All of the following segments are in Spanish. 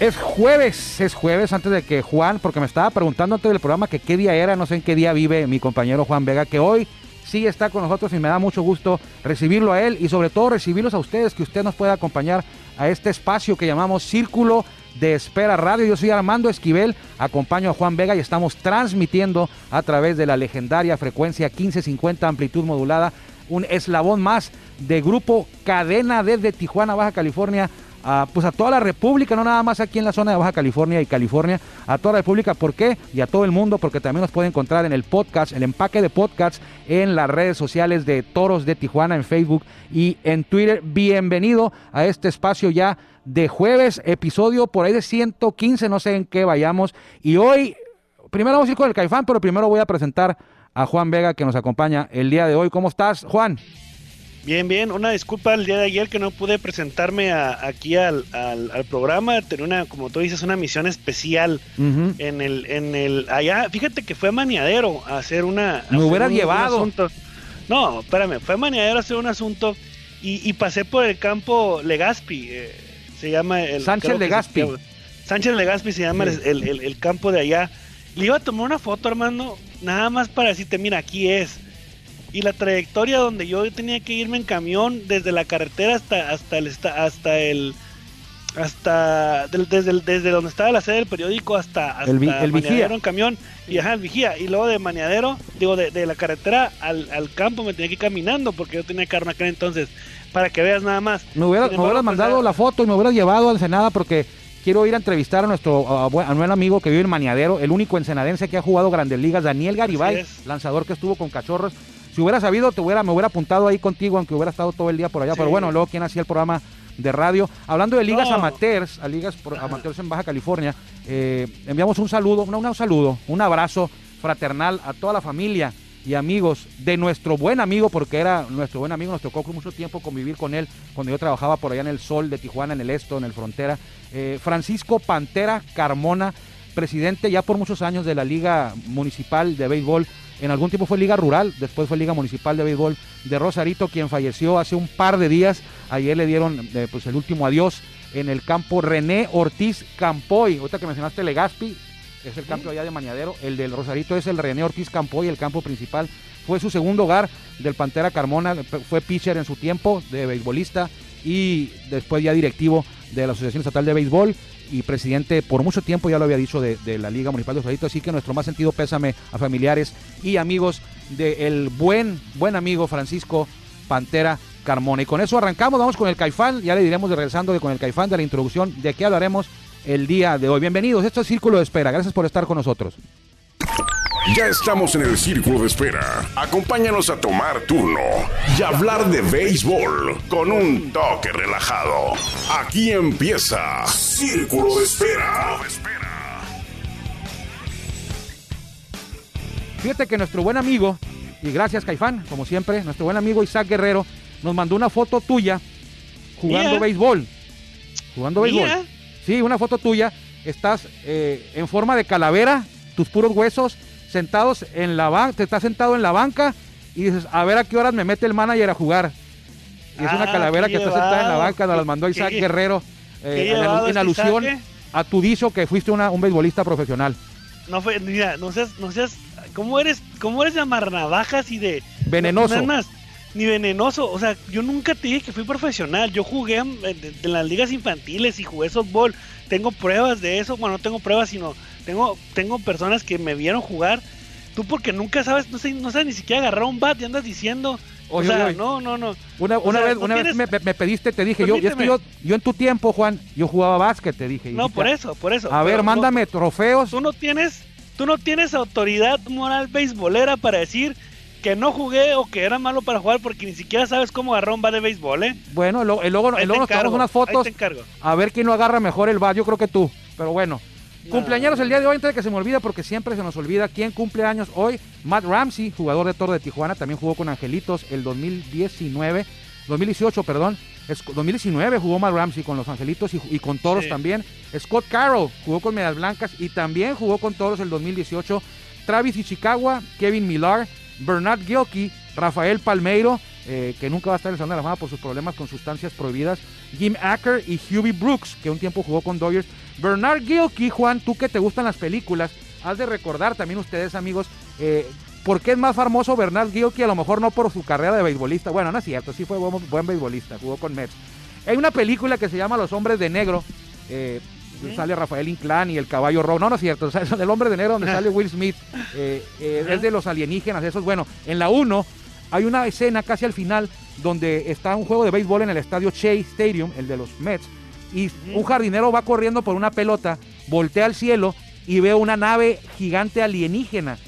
Es jueves, es jueves, antes de que Juan, porque me estaba preguntando antes del programa que qué día era, no sé en qué día vive mi compañero Juan Vega, que hoy sí está con nosotros y me da mucho gusto recibirlo a él y sobre todo recibirlos a ustedes, que usted nos pueda acompañar a este espacio que llamamos Círculo de Espera Radio. Yo soy Armando Esquivel, acompaño a Juan Vega y estamos transmitiendo a través de la legendaria frecuencia 1550 amplitud modulada, un eslabón más de grupo Cadena desde Tijuana, Baja California a, pues a toda la República, no nada más aquí en la zona de Baja California y California, a toda la República, ¿por qué? Y a todo el mundo, porque también nos puede encontrar en el podcast, el empaque de podcast en las redes sociales de Toros de Tijuana, en Facebook y en Twitter. Bienvenido a este espacio ya de jueves, episodio por ahí de 115, no sé en qué vayamos. Y hoy, primero vamos a ir con el Caifán, pero primero voy a presentar a Juan Vega que nos acompaña el día de hoy. ¿Cómo estás, Juan? Bien, bien. Una disculpa el día de ayer que no pude presentarme aquí al, programa. Tenía una, como tú dices, una misión especial en el, en el, allá. Fíjate que fue a Maniadero a hacer una. Me hubiera llevado. no, espérame, fue a Maniadero a hacer un asunto y, pasé por el campo Legaspi. Eh, se llama el. Sánchez Legaspi. Sánchez Legaspi se llama el, el campo de allá. Le iba a tomar una foto, Armando, nada más para decirte, mira, aquí es y la trayectoria donde yo tenía que irme en camión desde la carretera hasta hasta el hasta el hasta desde, desde donde estaba la sede del periódico hasta, hasta el, vigía. En camión. Y ajá el vigía. Y luego de Maneadero digo de, la carretera al, campo me tenía que ir caminando porque yo tenía carro acá entonces para que veas nada más. Me, hubiera, hubieras pues, mandado la foto y me hubieras llevado al Senada porque quiero ir a entrevistar a nuestro a, amigo que vive en Maniadero, el único ensenadense que ha jugado Grandes Ligas, Daniel Garibay, lanzador que estuvo con Cachorros. Si hubiera sabido, te hubiera, me hubiera apuntado ahí contigo, aunque hubiera estado todo el día por allá. Pero bueno, luego quien hacía el programa de radio. Hablando de ligas amateurs, a ligas amateurs en Baja California, eh, enviamos un saludo, un, un saludo, un abrazo fraternal a toda la familia y amigos de nuestro buen amigo, porque era nuestro buen amigo, nos tocó mucho tiempo convivir con él cuando yo trabajaba por allá en el Sol de Tijuana, en el Esto, en el Frontera. Eh, Francisco Pantera Carmona, presidente ya por muchos años de la Liga Municipal de Béisbol en algún tiempo fue Liga Rural, después fue Liga Municipal de Béisbol de Rosarito, quien falleció hace un par de días. Ayer le dieron eh, pues el último adiós en el campo René Ortiz Campoy. Ahorita que mencionaste Legaspi, es el campo allá de Mañadero. El del Rosarito es el René Ortiz Campoy, el campo principal. Fue su segundo hogar del Pantera Carmona, fue pitcher en su tiempo de beisbolista y después ya directivo de la Asociación Estatal de Béisbol y presidente por mucho tiempo, ya lo había dicho, de, la Liga Municipal de Rosarito. Así que nuestro más sentido pésame a familiares y amigos del buen, buen amigo Francisco Pantera Carmona. Y con eso arrancamos, vamos con el Caifán, ya le diremos de regresando de, con el Caifán de la introducción de qué hablaremos el día de hoy. Bienvenidos, esto es Círculo de Espera, gracias por estar con nosotros. Ya estamos en el círculo de espera. Acompáñanos a tomar turno y hablar de béisbol con un toque relajado. Aquí empieza Círculo de Espera. Fíjate que nuestro buen amigo, y gracias Caifán, como siempre, nuestro buen amigo Isaac Guerrero nos mandó una foto tuya jugando béisbol. Jugando béisbol. Sí, una foto tuya. Estás eh, en forma de calavera, tus puros huesos sentados en la banca, te estás sentado en la banca y dices, a ver a qué horas me mete el manager a jugar. Y es una ah, calavera que está sentada en la banca, nos las mandó Isaac Guerrero eh, en, alusión a tu dicho que fuiste un beisbolista profesional. No fue, mira, no seas, no seas, ¿cómo eres, cómo eres de amarnavajas y de venenoso? más, ni venenoso, o sea, yo nunca te dije que fui profesional, yo jugué en, en las ligas infantiles y jugué softball, tengo pruebas de eso, bueno, no tengo pruebas, sino tengo, tengo personas que me vieron jugar. Tú porque nunca sabes, no sé, no sabes ni siquiera agarrar un bat y andas diciendo. o sea, no, no, no. Una, vez, una vez me, pediste, te dije, yo, yo, yo, en tu tiempo, Juan, yo jugaba básquet, te dije. No, por eso, por eso. A ver, mándame trofeos. Tú no tienes, tú no tienes autoridad moral beisbolera para decir que no jugué o que era malo para jugar porque ni siquiera sabes cómo agarrar un bat de béisbol, ¿eh? Bueno, luego, luego, nos tomamos unas fotos. A ver quién lo agarra mejor el bat, yo creo que tú. Pero bueno, Cumpleaños el día de hoy, antes de que se me olvide, porque siempre se nos olvida quién cumple años hoy. Matt Ramsey, jugador de Toro de Tijuana, también jugó con Angelitos el 2019, 2018, perdón. 2019 jugó Matt Ramsey con los Angelitos y, con Toros también. Scott Carroll jugó con Medias Blancas y también jugó con Toros el 2018. Travis Ichikawa, Kevin Millar, Bernard Gilkey, Rafael Palmeiro, eh, que nunca va a estar en el Salón de la Fama por sus problemas con sustancias prohibidas, Jim Acker y Hubie Brooks, que un tiempo jugó con Dodgers. Bernard Gilkey, Juan, tú que te gustan las películas, has de recordar también ustedes, amigos, eh, por qué es más famoso Bernard Gilkey, a lo mejor no por su carrera de beisbolista. Bueno, no es cierto, sí fue buen, buen beisbolista, jugó con Mets. Hay una película que se llama Los Hombres de Negro. Eh, sale Rafael Inclán y el caballo rojo. No, no es cierto. O sea, es el hombre de negro donde sale Will Smith. Eh, eh, es de los alienígenas. Eso es bueno. En la 1 hay una escena casi al final donde está un juego de béisbol en el estadio Chase Stadium, el de los Mets. Y un jardinero va corriendo por una pelota, voltea al cielo y ve una nave gigante alienígena.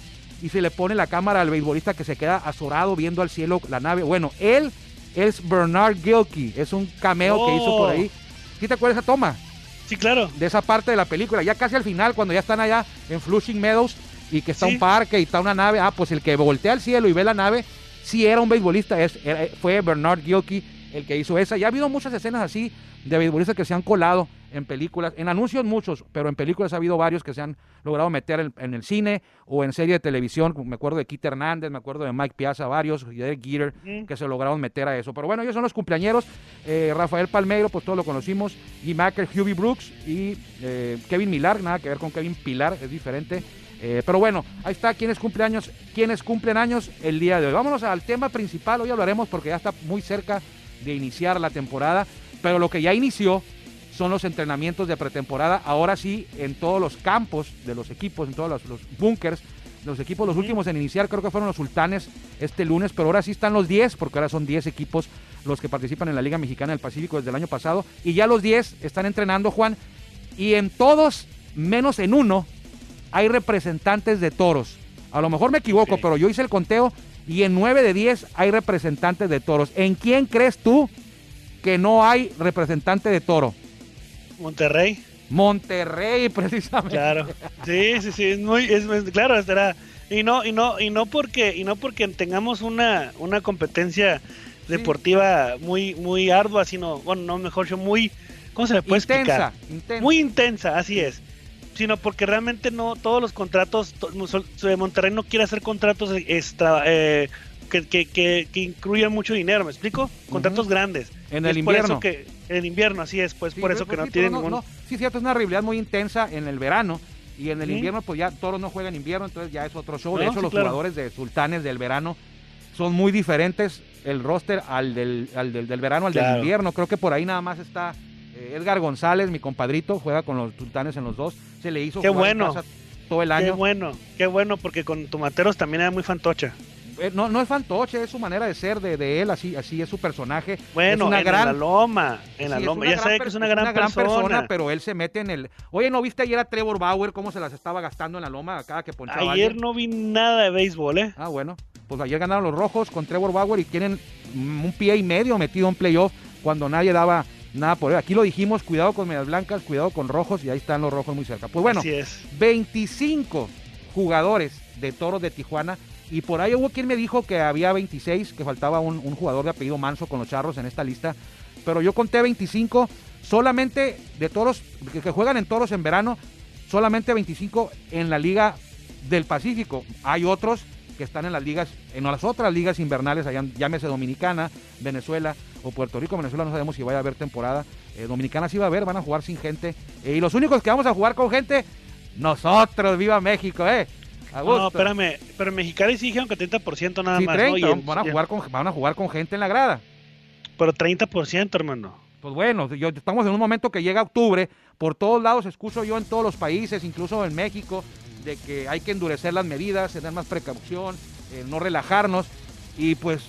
Y se le pone la cámara al beisbolista que se queda azorado viendo al cielo la nave. Bueno, él es Bernard Gilkey. Es un cameo que hizo por ahí. ¿Sí te acuerdas esa toma? Sí, claro. De esa parte de la película. Ya casi al final, cuando ya están allá en Flushing Meadows y que está un parque y está una nave. Ah, pues el que voltea al cielo y ve la nave, sí era un beisbolista. Es, fue Bernard Gilkey el que hizo esa. Ya ha habido muchas escenas así de beisbolistas que se han colado en películas, en anuncios muchos, pero en películas ha habido varios que se han logrado meter en, el cine o en serie de televisión. Me acuerdo de Keith Hernández, me acuerdo de Mike Piazza, varios, y de Geeter, que se lograron meter a eso. Pero bueno, ellos son los cumpleañeros. Eh, Rafael Palmeiro, pues todos lo conocimos. Y Macker, Hubie Brooks y eh, Kevin Millar, nada que ver con Kevin Pilar, es diferente. Eh, pero bueno, ahí está, ¿quiénes cumpleaños? ¿Quiénes cumplen años el día de hoy? Vámonos al tema principal, hoy hablaremos porque ya está muy cerca de iniciar la temporada, pero lo que ya inició son los entrenamientos de pretemporada, ahora sí en todos los campos de los equipos, en todos los, los bunkers, los equipos, los últimos en iniciar creo que fueron los sultanes este lunes, pero ahora sí están los 10, porque ahora son 10 equipos los que participan en la Liga Mexicana del Pacífico desde el año pasado, y ya los 10 están entrenando, Juan, y en todos, menos en uno, hay representantes de toros. A lo mejor me equivoco, pero yo hice el conteo y en 9 de 10 hay representantes de toros. ¿En quién crees tú que no hay representante de toro? Monterrey. Monterrey, precisamente. Claro. Sí, sí, sí, es muy, es, claro, estará. Y no, y no, y no porque, y no porque tengamos una, una competencia deportiva muy, muy ardua, sino, bueno, no mejor yo muy, ¿cómo se le puede intensa, Intensa. Muy intensa, así es. Sino porque realmente no, todos los contratos, Monterrey no quiere hacer contratos extra, eh, que, que, que, incluyan mucho dinero, ¿me explico? Contratos grandes. En el invierno. que, en invierno, así es, pues por eso que no tienen ningún... sí, cierto, es una rivalidad muy intensa en el verano. Y en el invierno, pues ya todos no juegan invierno, entonces ya es otro show. de hecho, los jugadores de Sultanes del verano son muy diferentes el roster al del, al del, verano al del invierno. Creo que por ahí nada más está eh, Edgar González, mi compadrito, juega con los Sultanes en los dos. Se le hizo qué bueno. todo el año. Qué bueno, qué bueno, porque con Tomateros también era muy fantocha. Eh, no, no es fantoche, es su manera de ser de, él, así, así es su personaje. Bueno, en la loma, en la loma, ya sabe que es una, gran, persona. pero él se mete en el... Oye, ¿no viste ayer a Trevor Bauer cómo se las estaba gastando en la loma cada que ponchaba Ayer no vi nada de béisbol, ¿eh? Ah, bueno, pues ayer ganaron los rojos con Trevor Bauer y tienen un pie y medio metido en playoff cuando nadie daba nada por él. Aquí lo dijimos, cuidado con medias blancas, cuidado con rojos y ahí están los rojos muy cerca. Pues bueno, Así es. 25 jugadores de Toros de Tijuana y por ahí hubo quien me dijo que había 26, que faltaba un, jugador de apellido Manso con los charros en esta lista. Pero yo conté 25 solamente de toros que, juegan en toros en verano, solamente 25 en la Liga del Pacífico. Hay otros que están en las ligas, en las otras ligas invernales, allá, llámese Dominicana, Venezuela o Puerto Rico. Venezuela no sabemos si vaya a haber temporada. Eh, Dominicana sí va a haber, van a jugar sin gente. Eh, y los únicos que vamos a jugar con gente, nosotros, viva México, ¿eh? No, espérame, pero Mexicali sí dijeron que 30% nada más. van, a jugar con, van a jugar con gente en la grada. Pero 30%, hermano. Pues bueno, yo, estamos en un momento que llega octubre, por todos lados escucho yo en todos los países, incluso en México, de que hay que endurecer las medidas, tener más precaución, eh, no relajarnos, y pues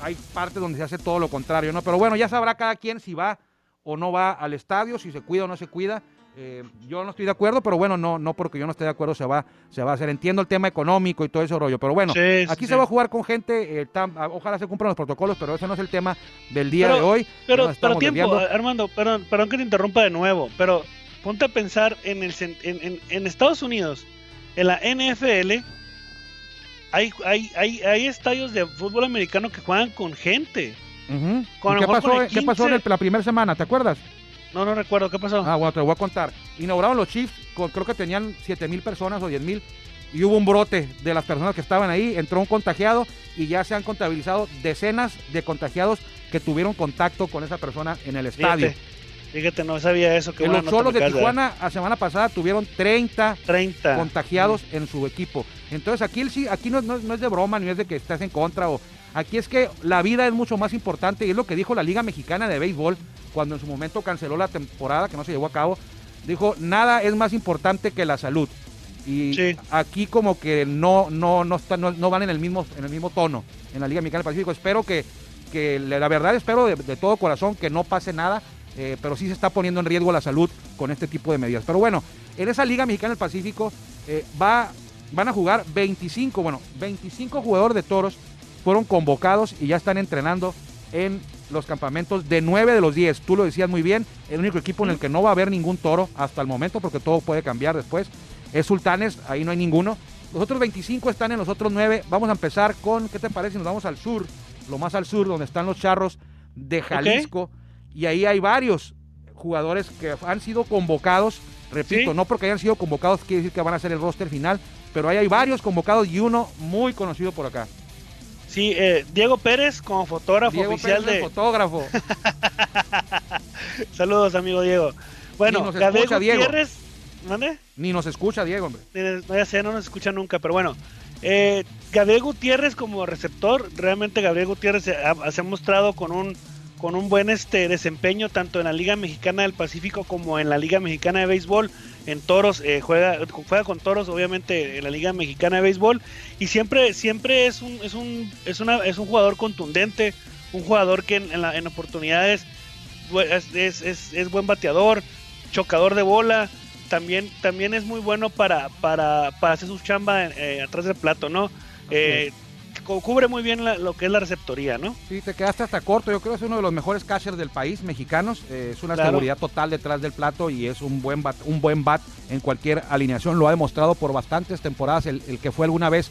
hay partes donde se hace todo lo contrario, ¿no? Pero bueno, ya sabrá cada quien si va o no va al estadio, si se cuida o no se cuida. Eh, yo no estoy de acuerdo, pero bueno, no, no porque yo no esté de acuerdo se va, se va a hacer. Entiendo el tema económico y todo ese rollo, pero bueno, aquí se va a jugar con gente, eh, ojalá se cumplan los protocolos, pero ese no es el tema del día de hoy. Pero, pero tiempo, Armando, perdón, perdón que te interrumpa de nuevo, pero ponte a pensar en, el, en, en, Estados Unidos, en la NFL, hay, hay, hay, hay estadios de fútbol americano que juegan con gente. ¿Qué, pasó, ¿Qué pasó en la primera semana? ¿Te acuerdas? No, no recuerdo. ¿Qué pasó? Ah, bueno, te lo voy a contar. Inauguraron los Chiefs, creo que tenían 7 mil personas o 10 mil, y hubo un brote de las personas que estaban ahí, entró un contagiado y ya se han contabilizado decenas de contagiados que tuvieron contacto con esa persona en el estadio. Fíjate, no sabía eso. Que los solos de Tijuana la semana pasada tuvieron 30, 30. contagiados en su equipo. Entonces aquí, aquí no, no, es de broma, ni es de que estás en contra. o Aquí es que la vida es mucho más importante y es lo que dijo la Liga Mexicana de Béisbol cuando en su momento canceló la temporada que no se llevó a cabo. Dijo, nada es más importante que la salud. Y aquí como que no, no, no, no, van en el, mismo, en el mismo tono en la Liga Mexicana del Pacífico. Espero que, que la verdad espero de, todo corazón que no pase nada, eh, pero sí se está poniendo en riesgo la salud con este tipo de medidas. Pero bueno, en esa Liga Mexicana del Pacífico eh, va, van a jugar 25, bueno, 25 jugadores de toros fueron convocados y ya están entrenando en los campamentos de 9 de los 10. Tú lo decías muy bien, el único equipo en el que no va a haber ningún toro hasta el momento, porque todo puede cambiar después, es Sultanes, ahí no hay ninguno. Los otros 25 están en los otros 9. Vamos a empezar con, ¿qué te parece? Nos vamos al sur, lo más al sur, donde están los charros de Jalisco. Y ahí hay varios jugadores que han sido convocados. Repito, no porque hayan sido convocados quiere decir que van a ser el roster final, pero ahí hay varios convocados y uno muy conocido por acá. Sí, eh, Diego Pérez como fotógrafo oficial de. fotógrafo. Saludos, amigo Diego. Bueno, Gabriel Gutiérrez. ¿Dónde? Ni nos escucha Diego, hombre. No, ya sé, no nos escucha nunca, pero bueno. Eh, Gabriel Gutiérrez como receptor, realmente Gabriel Gutiérrez se ha, mostrado con un con un buen este desempeño tanto en la Liga Mexicana del Pacífico como en la Liga Mexicana de Béisbol. En Toros eh, juega juega con Toros, obviamente en la Liga Mexicana de Béisbol y siempre siempre es un es un es una es un jugador contundente, un jugador que en, en, oportunidades es, es, es buen bateador, chocador de bola, también, también es muy bueno para, para, para hacer su chamba eh, atrás del plato, ¿no? Eh, cubre muy bien lo que es la receptoría, ¿no? Sí, te quedaste hasta corto. Yo creo que es uno de los mejores catchers del país, mexicanos. Eh, es una seguridad total detrás del plato y es un buen bat, un buen bat en cualquier alineación. Lo ha demostrado por bastantes temporadas. El, que fue alguna vez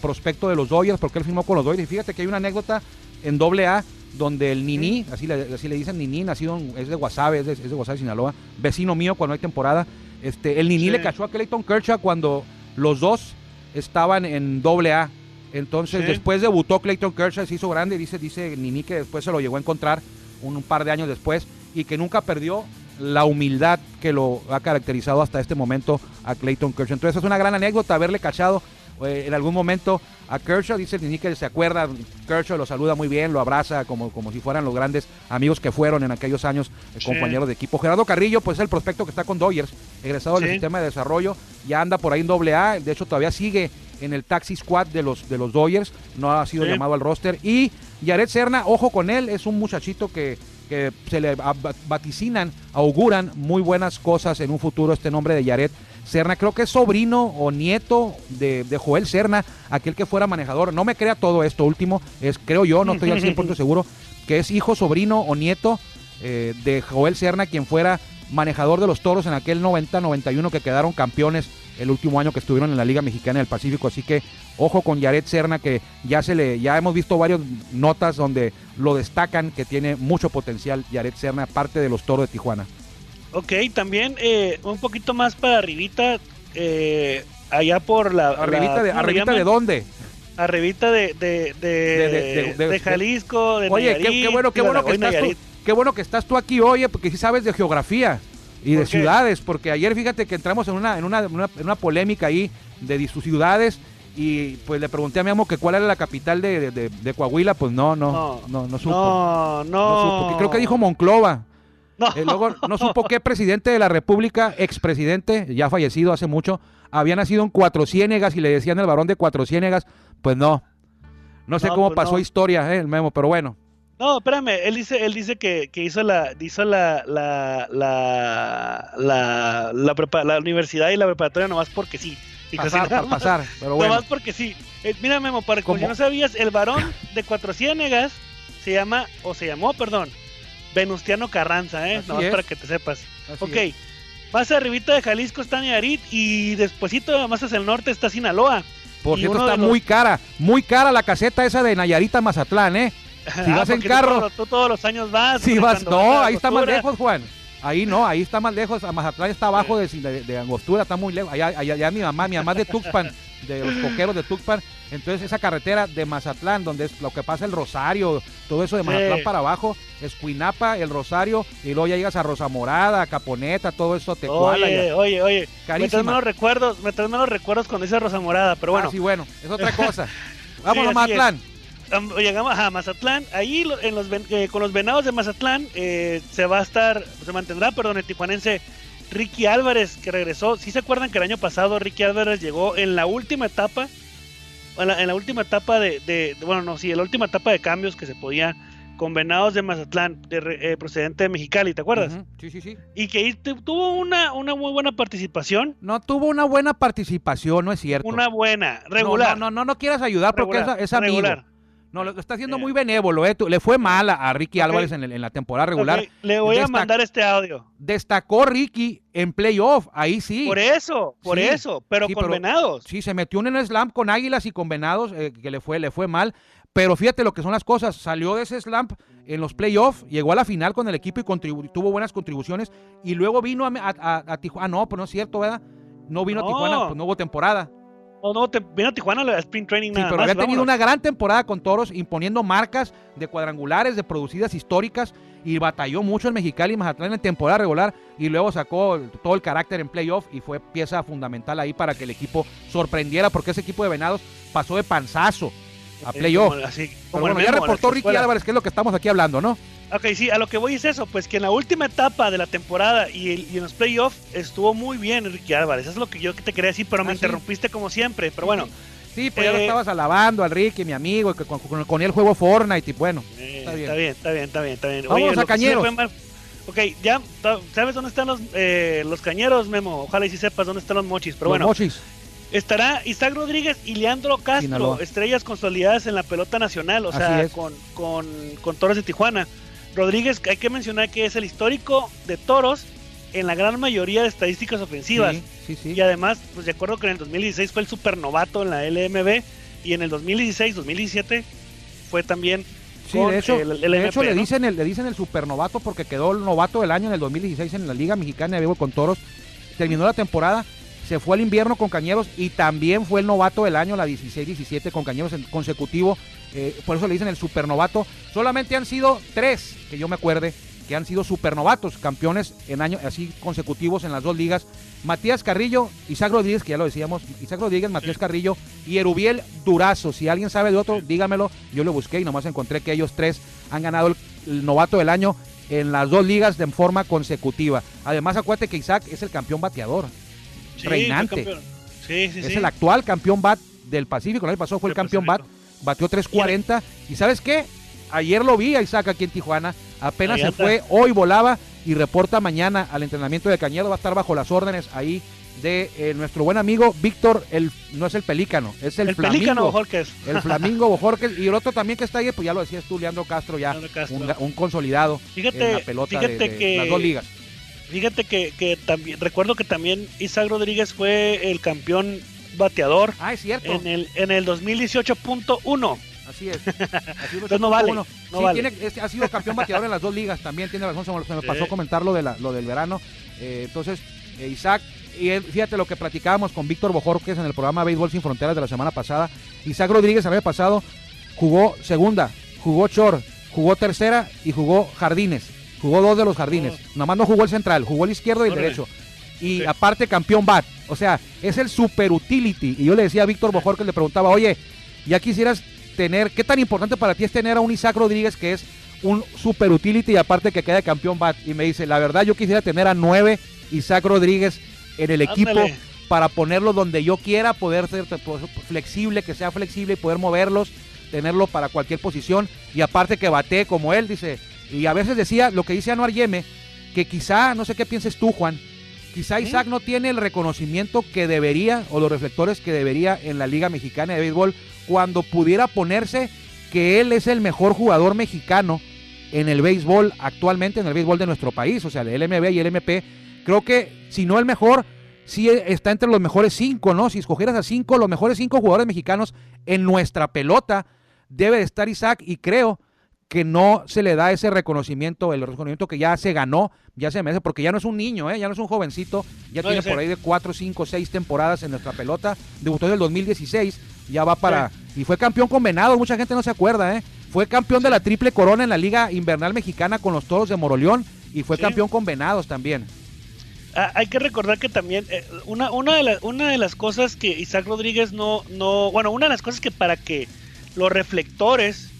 prospecto de los Dodgers, porque él firmó con los Dodgers. Y fíjate que hay una anécdota en doble A donde el Nini, así le, así le dicen Nini, nacido es de Guasave, es de, es de Guasave, Sinaloa, vecino mío cuando hay temporada, este, el Nini le cachó a Clayton Kershaw cuando los dos estaban en doble A. Entonces, después debutó Clayton Kershaw, se hizo grande, dice, dice Nini que después se lo llegó a encontrar un, par de años después y que nunca perdió la humildad que lo ha caracterizado hasta este momento a Clayton Kershaw. Entonces, es una gran anécdota haberle cachado eh, en algún momento a Kershaw, dice Nini que se acuerda, Kershaw lo saluda muy bien, lo abraza como, como si fueran los grandes amigos que fueron en aquellos años eh, compañeros de equipo. Gerardo Carrillo, pues es el prospecto que está con Dodgers, egresado del sistema de desarrollo, ya anda por ahí en doble A, de hecho todavía sigue en el taxi squad de los, de los Dodgers, no ha sido llamado al roster. Y Yaret Serna, ojo con él, es un muchachito que, que se le vaticinan, auguran muy buenas cosas en un futuro este nombre de Yaret Serna, creo que es sobrino o nieto de, Joel Serna, aquel que fuera manejador. No me crea todo esto último, es creo yo, no estoy al 100% seguro, que es hijo, sobrino o nieto eh, de Joel Serna, quien fuera manejador de los toros en aquel 90-91 que quedaron campeones el último año que estuvieron en la Liga Mexicana del Pacífico. Así que ojo con Yaret Serna, que ya se le, ya hemos visto varias notas donde lo destacan que tiene mucho potencial Yaret Serna, parte de los toros de Tijuana. Ok, también eh, un poquito más para arribita, eh, allá por la... ¿Arribita, de, arribita de dónde? Arribita de, de, de, de, Jalisco, de Oye, qué, bueno, qué bueno, que estás tú, qué bueno que estás tú aquí, oye, porque sí sabes de geografía y de ciudades, porque ayer fíjate que entramos en una, en una, en una, polémica ahí de sus ciudades y pues le pregunté a mi amo que cuál era la capital de, de, Coahuila, pues no, no, no, no, supo. No, no. Creo que dijo Monclova. No. Eh, luego no supo qué presidente de la República, expresidente, ya fallecido hace mucho, había nacido en Cuatro Ciénegas y le decían el varón de Cuatro Ciénegas. Pues no. No sé cómo pues pasó historia, eh, el memo, pero bueno. No, espérame, él dice, él dice que, hizo la, hizo la, la, la, la, la, universidad y la preparatoria nomás porque sí. Pasar, para pasar, pero bueno. Nomás porque sí. Eh, mira, Memo, para que no sabías, el varón de Cuatro Ciénegas se llama, o se llamó, perdón, Venustiano Carranza, ¿eh? no, para que te sepas. ok. Más arribita de Jalisco está Nayarit y despuesito más hacia el norte está Sinaloa. Por cierto, está muy cara, muy cara la caseta esa de Nayarita Mazatlán, ¿eh? Si vas en carro. Tú, todos los años vas. Si vas, no, ahí está más lejos, Juan. Ahí no, ahí está más lejos. A Mazatlán está abajo de, de, Angostura, está muy lejos. Allá, allá, allá, mi mamá, mi mamá de Tuxpan, de los coqueros de Tuxpan, Entonces esa carretera de Mazatlán, donde es lo que pasa el Rosario, todo eso de Mazatlán para abajo, es Cuinapa, el Rosario, y luego ya llegas a Rosa Morada, Caponeta, todo eso te Oye, oye, oye, me traes malos recuerdos, me traes malos recuerdos cuando dice Rosa Morada, pero bueno. Ah, sí, bueno, es otra cosa. A Mazatlán. Llegamos a Mazatlán, ahí en los, eh, con los venados de Mazatlán eh, se va a estar, se mantendrá, perdón, el tijuanense Ricky Álvarez que regresó. Si se acuerdan que el año pasado Ricky Álvarez llegó en la última etapa en la, última etapa de, bueno, no, sí, en la última etapa de cambios que se podía con Venados de Mazatlán, de, eh, procedente de Mexicali, ¿te acuerdas? Sí, sí, sí. Y que tuvo una, una muy buena participación. No tuvo una buena participación, no es cierto. Una buena, regular. No, no, no, no, quieras ayudar porque es, es amigo. Regular. No, lo está haciendo muy benévolo, ¿eh? Le fue mal a, Ricky Álvarez en, la temporada regular. Le voy a mandar este audio. Destacó Ricky en playoff, ahí sí. Por eso, por eso, pero con Venados. Sí, se metió en el slam con Águilas y con Venados, eh, que le fue, le fue mal. Pero fíjate lo que son las cosas. Salió de ese slam en los playoffs, llegó a la final con el equipo y tuvo buenas contribuciones. Y luego vino a, Tijuana. Ah, no, pues no es cierto, ¿verdad? No vino a Tijuana, pues no hubo temporada. No, no, te, vino a Tijuana la Spring Training. Sí, pero había tenido una gran temporada con toros, imponiendo marcas de cuadrangulares, de producidas históricas, y batalló mucho en Mexicali y Mazatlán en temporada regular, y luego sacó todo el carácter en playoff y fue pieza fundamental ahí para que el equipo sorprendiera, porque ese equipo de Venados pasó de panzazo a playoff. Así, como bueno, ya reportó Ricky Álvarez, que es lo que estamos aquí hablando, ¿no? Ok, sí, a lo que voy es eso, pues que en la última etapa de la temporada y, en los playoffs estuvo muy bien Ricky Álvarez. Eso es lo que yo te quería decir, pero me ah, interrumpiste como siempre. Pero bueno. Sí, pues ya lo eh, estabas alabando al Ricky, mi amigo, que con, con, él juego Fortnite y bueno. Eh, está, bien. está bien, está bien, está bien, Vamos a Cañeros. ok, ya, ¿sabes dónde están los, eh, los cañeros, Memo? Ojalá y si sepas dónde están los mochis, pero los bueno. Mochis. Estará Isaac Rodríguez y Leandro Castro, estrellas consolidadas en la pelota nacional, o sea, con, con, con Torres de Tijuana. Rodríguez, hay que mencionar que es el histórico de toros en la gran mayoría de estadísticas ofensivas. Y además, pues de acuerdo que en el 2016 fue el supernovato en la LMB y en el 2016-2017 fue también Sí, de hecho, de hecho le, dicen el, le dicen el supernovato porque quedó el novato del año en el 2016 en la Liga Mexicana de Béisbol con Toros. Terminó la temporada, se fue al invierno con Cañeros y también fue el novato del año, la 16-17 con Cañeros en consecutivo eh, por eso le dicen el supernovato. Solamente han sido tres, que yo me acuerde, que han sido supernovatos, campeones en años así consecutivos en las dos ligas. Matías Carrillo, Isaac Rodríguez, que ya lo decíamos, Isaac Rodríguez, Matías Carrillo y Erubiel Durazo. Si alguien sabe de otro, dígamelo. Yo lo busqué y nomás encontré que ellos tres han ganado el, novato del año en las dos ligas de forma consecutiva. Además, acuérdate que Isaac es el campeón bateador, reinante. es el actual campeón bat del Pacífico. El año pasado fue el campeón bat batió 3.40. ¿Y sabes qué? Ayer lo vi a Isaac aquí en Tijuana, apenas se fue, hoy volaba y reporta mañana al entrenamiento de Cañedo, va a estar bajo las órdenes ahí de eh, nuestro buen amigo Víctor, el no es el pelícano, es el, el Flamingo. El Flamingo Bojorquez. Y el otro también que está ahí, pues ya lo decías tú, Leandro Castro, ya Un, consolidado fíjate, en la pelota de, que, las dos ligas. Fíjate que, que también, recuerdo que también Isaac Rodríguez fue el campeón bateador. Ah, es cierto. En el, en el 2018.1. Así es. Así Entonces no vale. No Tiene, ha sido campeón bateador en las dos ligas también, tiene razón, se me, pasó comentar lo, de la, lo del verano. Eh, entonces, eh, Isaac, y fíjate lo que platicábamos con Víctor Bojorquez en el programa Béisbol Sin Fronteras de la semana pasada. Isaac Rodríguez el año pasado jugó segunda, jugó short, jugó tercera y jugó jardines. Jugó dos de los jardines. Oh. Nomás no jugó el central, jugó el izquierdo y el derecho y aparte campeón bat. O sea, es el super utility. Y yo le decía a Víctor Bojor que le preguntaba, oye, ya quisieras tener, ¿qué tan importante para ti es tener a un Isaac Rodríguez que es un super utility y aparte que quede campeón bat? Y me dice, la verdad yo quisiera tener a nueve Isaac Rodríguez en el equipo para ponerlo donde yo quiera, poder ser flexible, que sea flexible y poder moverlos, tenerlo para cualquier posición y aparte que bate como él, dice. Y a veces decía lo que dice Anuar Yeme, que quizá, no sé qué pienses tú, Juan, Quizá Isaac no tiene el reconocimiento que debería o los reflectores que debería en la Liga Mexicana de Béisbol cuando pudiera ponerse que él es el mejor jugador mexicano en el béisbol actualmente, en el béisbol de nuestro país, o sea, el LMB y el MP. Creo que si no el mejor, sí está entre los mejores cinco, ¿no? Si escogieras a cinco, los mejores cinco jugadores mexicanos en nuestra pelota, debe de estar Isaac y creo que no se le da ese reconocimiento, el reconocimiento que ya se ganó, ya se merece, porque ya no es un niño, ¿eh? ya no es un jovencito, ya tiene por ahí de 4, 5, 6 temporadas en nuestra pelota, debutó en el 2016, ya va para... Y fue campeón con Venados, mucha gente no se acuerda, ¿eh? Fue campeón de la triple corona en la Liga Invernal Mexicana con los Toros de Moroleón y fue campeón con Venados también. Ah, hay que recordar que también eh, una, una, de una de las cosas que Isaac Rodríguez no, no, bueno, una de las cosas que para que los reflectores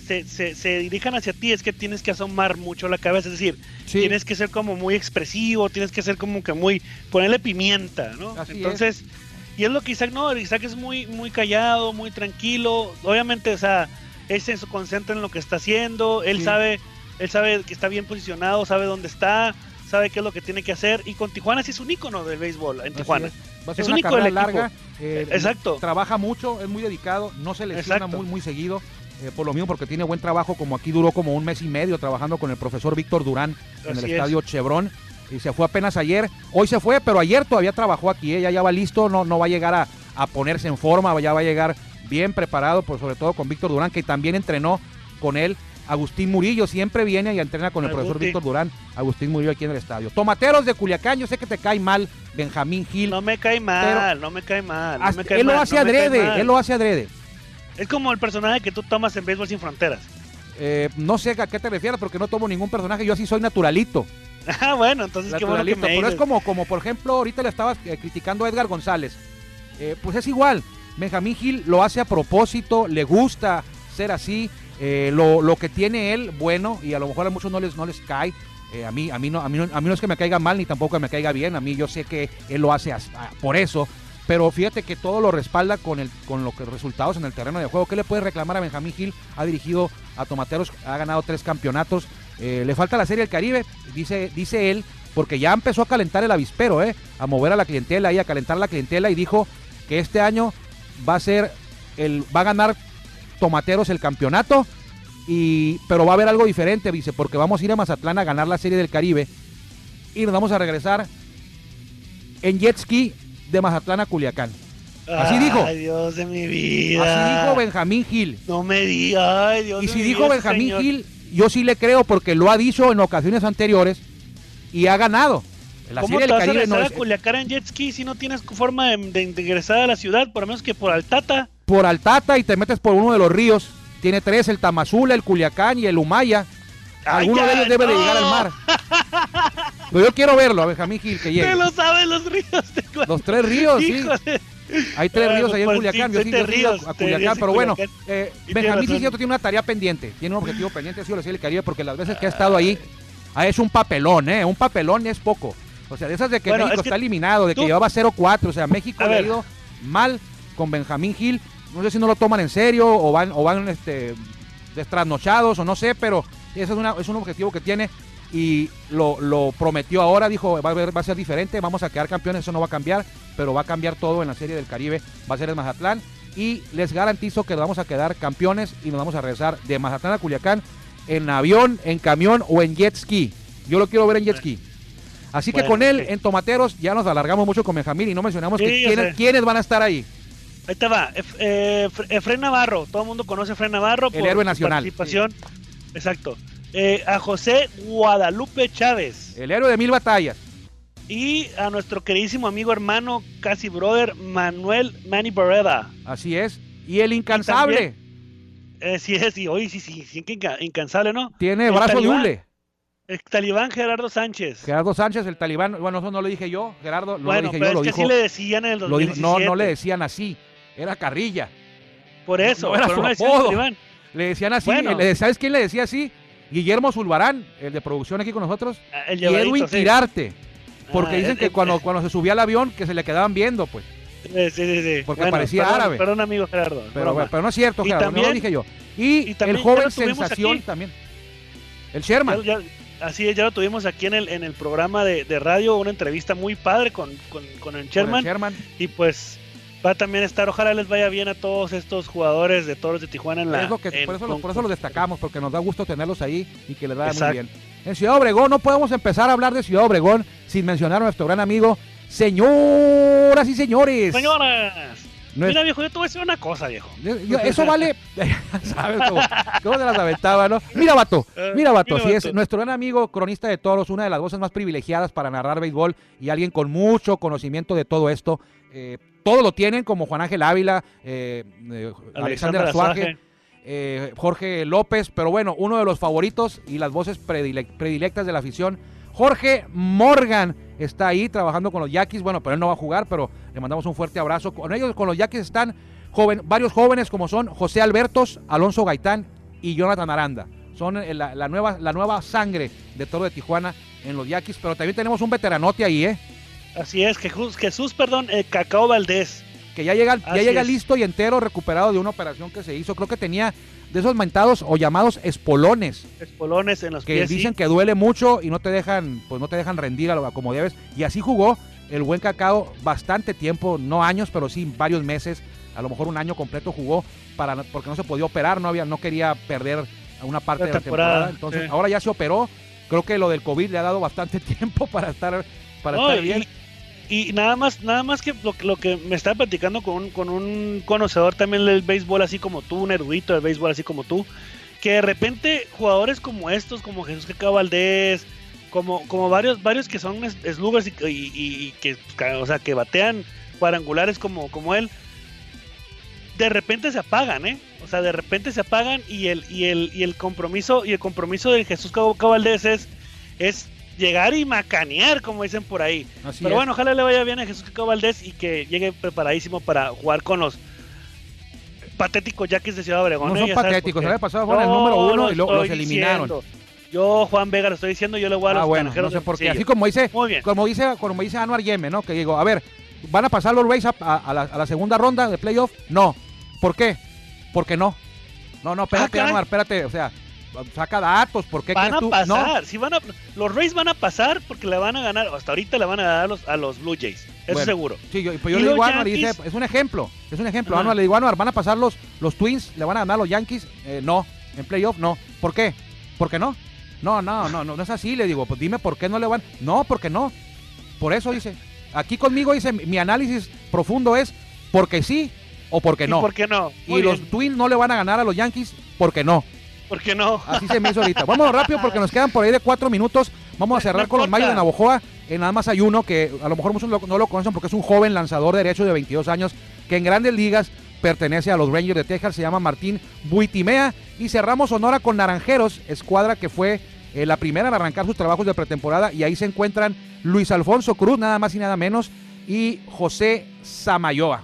se, se, dirijan hacia ti es que tienes que asomar mucho la cabeza, es decir, tienes que ser como muy expresivo, tienes que ser como que muy, ponerle pimienta, ¿no? Entonces, y es lo que Isaac no, Isaac es muy, muy callado, muy tranquilo, obviamente, o sea, él se concentra en lo que está haciendo, él sabe, él sabe que está bien posicionado, sabe dónde está, sabe qué es lo que tiene que hacer. Y con Tijuana sí es un ícono del béisbol en Tijuana. Es. un ícono del larga. Eh, Exacto. Trabaja mucho, es muy dedicado, no se lesiona muy, muy seguido. Eh, por lo mismo, porque tiene buen trabajo, como aquí duró como un mes y medio trabajando con el profesor Víctor Durán en el estadio Chevron. Y se fue apenas ayer. Hoy se fue, pero ayer todavía trabajó aquí. Ella ya va listo, no, no va a llegar a, a ponerse en forma, ya va a llegar bien preparado, pues sobre todo con Víctor Durán, que también entrenó con él Agustín Murillo siempre viene y entrena con el profesor Víctor Durán. Agustín Murillo aquí en el estadio. Tomateros de Culiacán, yo sé que te cae mal Benjamín Gil. No me cae mal, no me cae mal. él lo hace adrede, él lo hace adrede. Es como el personaje que tú tomas en Béisbol Sin Fronteras. Eh, no sé a qué te refieres porque no tomo ningún personaje, yo así soy naturalito. Ah, bueno, entonces qué bueno que me Pero es como, como, por ejemplo, ahorita le estabas eh, criticando a Edgar González. Eh, pues es igual, Benjamín Gil lo hace a propósito, le gusta ser así, eh, lo, lo, que tiene él, bueno, y a lo mejor a muchos no les, no les cae. Eh, a, mí, a, mí no, a, mí no, a mí no es que me caiga mal ni tampoco que me caiga bien. A mí yo sé que él lo hace por eso. Pero fíjate que todo lo respalda con, el, con los resultados en el terreno de juego. ¿Qué le puede reclamar a Benjamín Gil? Ha dirigido a Tomateros, ha ganado tres campeonatos. Eh, le falta la Serie del Caribe, dice, dice él, porque ya empezó a calentar el avispero, ¿eh? a mover a la clientela y a calentar la clientela y dijo que este año va a ser el va a ganar Tomateros el campeonato, y, pero va a haber algo diferente, dice, porque vamos a ir a Mazatlán a ganar la Serie del Caribe y nos vamos a regresar en jet ski de Mazatlán a Culiacán. Así dijo. Ay, Dios de mi vida. Así dijo Benjamín Gil. No me diga, ay, Dios Y si dijo Benjamín Gil, yo sí le creo porque lo ha dicho en ocasiones anteriores y ha ganado. La ¿Cómo te vas a regresar a Culiacán en jet ski si no tienes forma de, de ingresar a la ciudad, por lo menos que por Altata? por Altata y te metes por uno de los ríos. Tiene tres, el Tamazula, el Culiacán y el Humaya. Alguno de ellos debe de llegar al mar. Pero yo quiero verlo, a Benjamín Gil, que llegue. ¿Qué lo saben los ríos? Los tres ríos, sí. Hay tres ríos ahí en pues Culiacán. yo sí, ríos, a, Culiacán, pero bueno, eh, Benjamín sí tiene una tarea pendiente. Tiene un objetivo pendiente, ha sido la Caribe, porque las veces que ha estado ahí, ha hecho un papelón, ¿eh? Un papelón es poco. O sea, de esas de que México está eliminado, de que llevaba 0-4, o sea, México ha ido mal con Benjamín Gil no sé si no lo toman en serio o van, o van este, destrasnochados o no sé, pero ese es, una, es un objetivo que tiene y lo, prometió ahora, dijo, va a, va a ser diferente, vamos a quedar campeones, eso no va a cambiar, pero va a cambiar todo en la Serie del Caribe, va a ser el Mazatlán y les garantizo que vamos a quedar campeones y nos vamos a regresar de Mazatlán a Culiacán en avión, en camión o en jet ski. Yo lo quiero ver en jet ski. Así que con él en Tomateros ya nos alargamos mucho con Benjamín y no mencionamos quiénes van a estar ahí. Ahí te va. Eh, Efren Navarro. Todo el mundo conoce a Efren Navarro. El héroe nacional. Participación. Exacto. Eh, a José Guadalupe Chávez. El héroe de mil batallas. Y a nuestro queridísimo amigo hermano, casi brother, Manuel Manny Barreda. Así es. Y el incansable. eh, sí, sí, hoy sí, sí, sí, incansable, ¿no? Tiene brazo de hule. El talibán Gerardo Sánchez. Gerardo Sánchez, el talibán, bueno, eso no lo dije yo, Gerardo, no lo dije pero yo, es que sí le decían en el 2017. no, no le decían así era Carrilla. Por eso, no, era su apodo. Le decían así, ¿sabes quién le decía así? Guillermo Zulbarán, el de producción aquí con nosotros, ah, el y Edwin Tirarte. Porque ah, dicen que cuando, cuando se subía al avión que se le quedaban viendo, pues. Sí, sí, sí. Porque parecía árabe. Perdón, amigo Gerardo. Pero, pero no es cierto, Gerardo, no lo dije yo. Y, el joven sensación también. El Sherman. así es, ya lo tuvimos aquí en el, en el programa de, de radio, una entrevista muy padre con, con, con el Sherman. Con el Sherman. Y pues va a también estar, ojalá les vaya bien a todos estos jugadores de Toros de Tijuana en la... por, eso lo, por, eso lo, destacamos, porque nos da gusto tenerlos ahí y que les vaya muy bien. En Ciudad Obregón no podemos empezar a hablar de Ciudad Obregón sin mencionar a nuestro gran amigo, señoras y señores. Señoras. Mira, viejo, yo te voy a decir una cosa, viejo. eso vale. ¿Sabes cómo, cómo, se las aventaba, no? Mira, vato. Ah, mira, vato. Mira, es nuestro gran amigo, cronista de toros, una de las voces más privilegiadas para narrar béisbol y alguien con mucho conocimiento de todo esto. Eh, todo lo tienen, como Juan Ángel Ávila, eh, eh, Alexander Azuaje, eh, Jorge López, pero bueno, uno de los favoritos y las voces predilectas de la afición, Jorge Morgan, está ahí trabajando con los Yaquis, bueno, pero él no va a jugar, pero le mandamos un fuerte abrazo. Con ellos, con los Yaquis están joven, varios jóvenes como son José Albertos, Alonso Gaitán y Jonathan Aranda. Son la, nueva, la nueva sangre de Toro de Tijuana en los Yaquis, pero también tenemos un veteranote ahí, ¿eh? Así es, Jesús, Jesús perdón, eh, Cacao Valdés. Que ya llega, ya llega listo y entero, recuperado de una operación que se hizo. Creo que tenía de esos mentados o llamados espolones. Espolones en los que dicen que duele mucho y no te dejan, pues no te dejan rendir a lo como debes. Y así jugó el buen Cacao bastante tiempo, no años, pero sí varios meses, a lo mejor un año completo jugó para porque no se podía operar, no había, no quería perder una parte de la temporada. Entonces, ahora ya se operó. Creo que lo del COVID le ha dado bastante tiempo para estar, para estar bien. Y, nada más, nada más que lo, lo que me estaba platicando con un, con un conocedor también del béisbol, así como tú, un erudito del béisbol, así como tú, que de repente jugadores como estos, como Jesús Cacao Valdés, como, como varios, varios que son sluggers y, que, o sea, que batean cuadrangulares como, como él, de repente se apagan, ¿eh? O sea, de repente se apagan y el, y el, y el compromiso, y el compromiso de Jesús Cabaldés es, es llegar y macanear, como dicen por ahí. Pero bueno, ojalá le vaya bien a Jesús Cabaldés y que llegue preparadísimo para jugar con los patéticos yaquis de Ciudad Obregón. No ¿eh? son patéticos, se había pasado con el número uno y los eliminaron. Yo, Juan Vega, lo estoy diciendo, yo le voy a los ah, bueno, no sé por qué. Así como dice, como dice, como dice Anuar Yeme, ¿no? Que digo, a ver, ¿van a pasar los Rays a la segunda ronda de playoff? No. ¿Por qué? Porque no. No, no, espérate, ah, espérate, o sea, saca datos, ¿por qué van a pasar? Si van a, los Rays van a pasar porque le van a ganar, hasta ahorita le van a dar a los, a los Blue Jays, eso seguro. Sí, yo, pues yo le digo a Anuar, dice, es un ejemplo, es un ejemplo. Anuar, le digo a Anuar, ¿van a pasar los, los Twins? ¿Le van a ganar a los Yankees? Eh, no, en playoff no. ¿Por qué? ¿Por qué no? No, no, no, no, no es así, le digo, pues dime por qué no le van. No, porque no. Por eso dice, aquí conmigo dice, mi análisis profundo es porque sí, o porque no. ¿Y por qué no? y los Twins no le van a ganar a los Yankees porque no. Porque no. Así se me hizo ahorita. Vamos rápido porque nos quedan por ahí de cuatro minutos. Vamos a cerrar con los Mayos de Navojoa. En nada más hay uno que a lo mejor muchos no lo conocen porque es un joven lanzador de derecho de 22 años que en grandes ligas pertenece a los Rangers de Texas. Se llama Martín Buitimea. Y cerramos Sonora con Naranjeros, escuadra que fue eh, la primera en arrancar sus trabajos de pretemporada. Y ahí se encuentran Luis Alfonso Cruz, nada más y nada menos, y José Samayoa.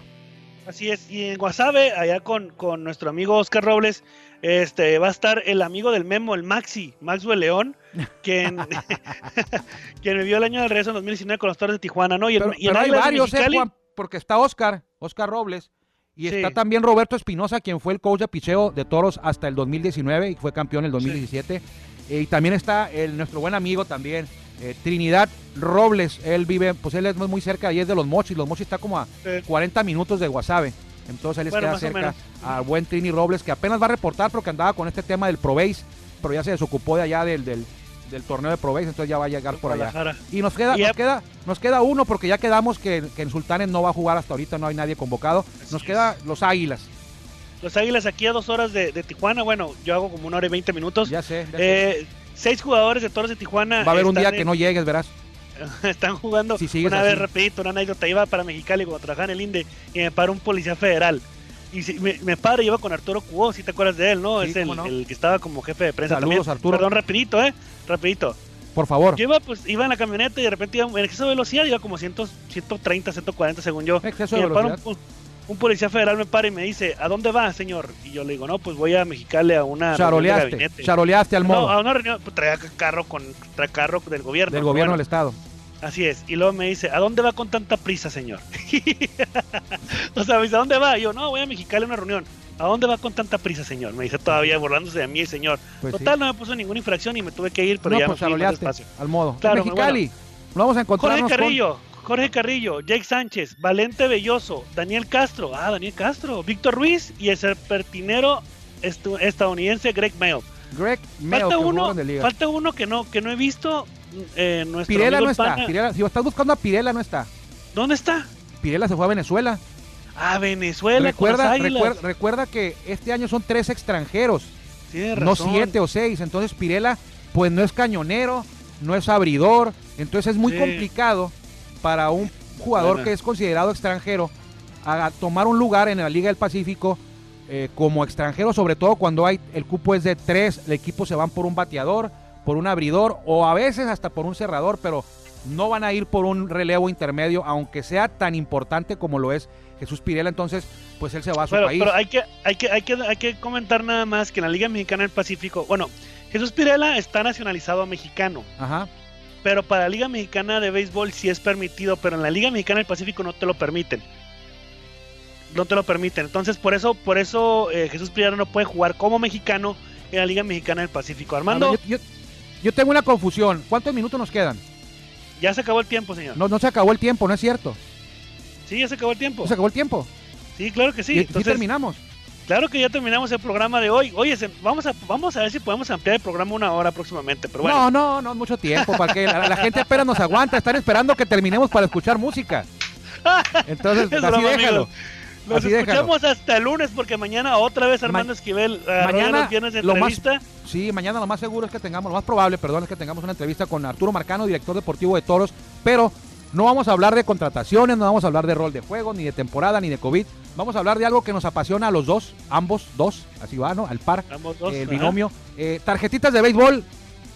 Así es, y en Guasave, allá con, con nuestro amigo Oscar Robles, este va a estar el amigo del Memo, el Maxi, Maxwell León, quien, quien vivió el año del regreso en 2019 con los Torres de Tijuana, ¿no? Y, hay varios, eh, porque está Oscar, Oscar Robles, y está también Roberto Espinosa, quien fue el coach de picheo de Toros hasta el 2019 y fue campeón en el 2017. y también está el, nuestro buen amigo también, eh, Trinidad Robles, él vive, pues él es muy cerca y es de Los Mochis. Los Mochis está como a 40 minutos de Guasave. Entonces él les queda cerca a buen Trini Robles, que apenas va a reportar porque andaba con este tema del Proveis, pero ya se desocupó de allá del, del, torneo de Proveis, entonces ya va a llegar por allá. Y nos queda, nos queda, nos queda uno, porque ya quedamos que, en Sultanes no va a jugar hasta ahorita, no hay nadie convocado. Nos queda los Águilas. Los Águilas aquí a dos horas de, Tijuana, bueno, yo hago como una hora y veinte minutos. Ya sé. Eh, seis jugadores de Toros de Tijuana. Va a haber un día que no llegues, verás. están jugando una vez rapidito, una anécdota, iba para Mexicali cuando trabajaba en el INDE y me paró un policía federal. Y me, me y iba con Arturo Cubo, si te acuerdas de él, ¿no? es el, que estaba como jefe de prensa Saludos, Arturo. Perdón, rapidito, ¿eh? Rapidito. Por favor. Yo iba, pues, iba en la camioneta y de repente iba en exceso de velocidad, iba como 100, 130, 140 según yo. Exceso de velocidad un policía federal me para y me dice, ¿a dónde va, señor? Y yo le digo, no, pues voy a Mexicali a una charoleaste, charoleaste al modo. No, a una reunión, pues, traía carro con trae carro del gobierno. Del gobierno del estado. Así es. Y luego me dice, ¿a dónde va con tanta prisa, señor? o sea, me dice, ¿a dónde va? Y yo, no, voy a Mexicali a una reunión. ¿A dónde va con tanta prisa, señor? Me dice todavía burlándose de mí, señor. Pues Total, no me puso ninguna infracción y me tuve que ir, pero ya pues me fui espacio. al modo. Claro, Mexicali. vamos a encontrar. Jorge Carrillo, Jorge Carrillo, Jake Sánchez, Valente Belloso, Daniel Castro, ah, Daniel Castro, Víctor Ruiz y el serpentinero estadounidense Greg Mayo. Greg Mayo, falta uno, falta uno que no que no he visto. Eh, Pirela no está. si estás buscando a Pirela no está. ¿Dónde está? Pirela se fue a Venezuela. A Venezuela. Recuerda, recuerda, recuerda, que este año son tres extranjeros, no siete o seis. Entonces Pirela, pues no es cañonero, no es abridor. Entonces es muy complicado para un jugador que es considerado extranjero a tomar un lugar en la Liga del Pacífico eh, como extranjero, sobre todo cuando hay el cupo es de tres, el equipo se van por un bateador, por un abridor o a veces hasta por un cerrador, pero no van a ir por un relevo intermedio, aunque sea tan importante como lo es Jesús Pirela, entonces pues él se va a su país. Pero hay que, hay, que, hay, que, hay que comentar nada más que en la Liga Mexicana del Pacífico, bueno, Jesús Pirela está nacionalizado mexicano. Ajá. Pero para la Liga Mexicana de Béisbol sí es permitido, pero en la Liga Mexicana del Pacífico no te lo permiten no te lo permiten. Entonces, por eso, por eso eh, Jesús Pirela no puede jugar como mexicano en la Liga Mexicana del Pacífico. Armando. yo, tengo una confusión. ¿Cuántos minutos nos quedan? Ya se acabó el tiempo, señor. No, no se acabó el tiempo, ¿no es cierto? Sí, ya se acabó el tiempo. ¿Se acabó el tiempo? Sí, claro que sí. ¿Y, Entonces, terminamos? Claro que ya terminamos el programa de hoy. Oye, vamos a, vamos a ver si podemos ampliar el programa una hora próximamente. Pero bueno. No, no, no, mucho tiempo. Para que la, gente espera nos aguanta. Están esperando que terminemos para escuchar música. Entonces, así déjalo. Nos escuchamos hasta el lunes porque mañana otra vez Armando Esquivel mañana los de entrevista. sí, mañana lo más seguro es que tengamos, lo más probable, perdón, es que tengamos una entrevista con Arturo Marcano, director deportivo de Toros, pero no vamos a hablar de contrataciones, no vamos a hablar de rol de juego, ni de temporada, ni de COVID. Vamos a hablar de algo que nos apasiona a los dos, ambos dos, así va, ¿no? Al par, el binomio. Eh, tarjetitas de béisbol,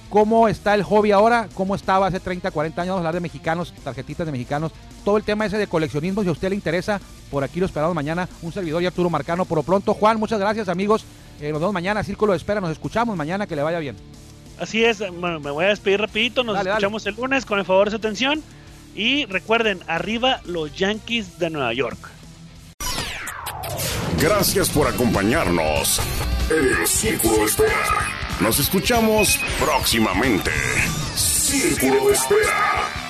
cómo está el hobby ahora, cómo estaba hace 30, 40 años, hablar de mexicanos, tarjetitas de mexicanos, todo el tema ese de coleccionismo, si a usted le interesa, por aquí lo esperamos mañana, un servidor y Arturo Marcano. Por lo pronto, Juan, muchas gracias amigos, eh, nos vemos mañana, Círculo de Espera, nos escuchamos mañana, que le vaya bien. Así es, bueno, me voy a despedir rapidito, nos escuchamos el lunes con el favor de su atención y recuerden, arriba los Yankees de Nueva York. Gracias por acompañarnos en el Círculo de Espera. Nos escuchamos próximamente. Círculo de Espera.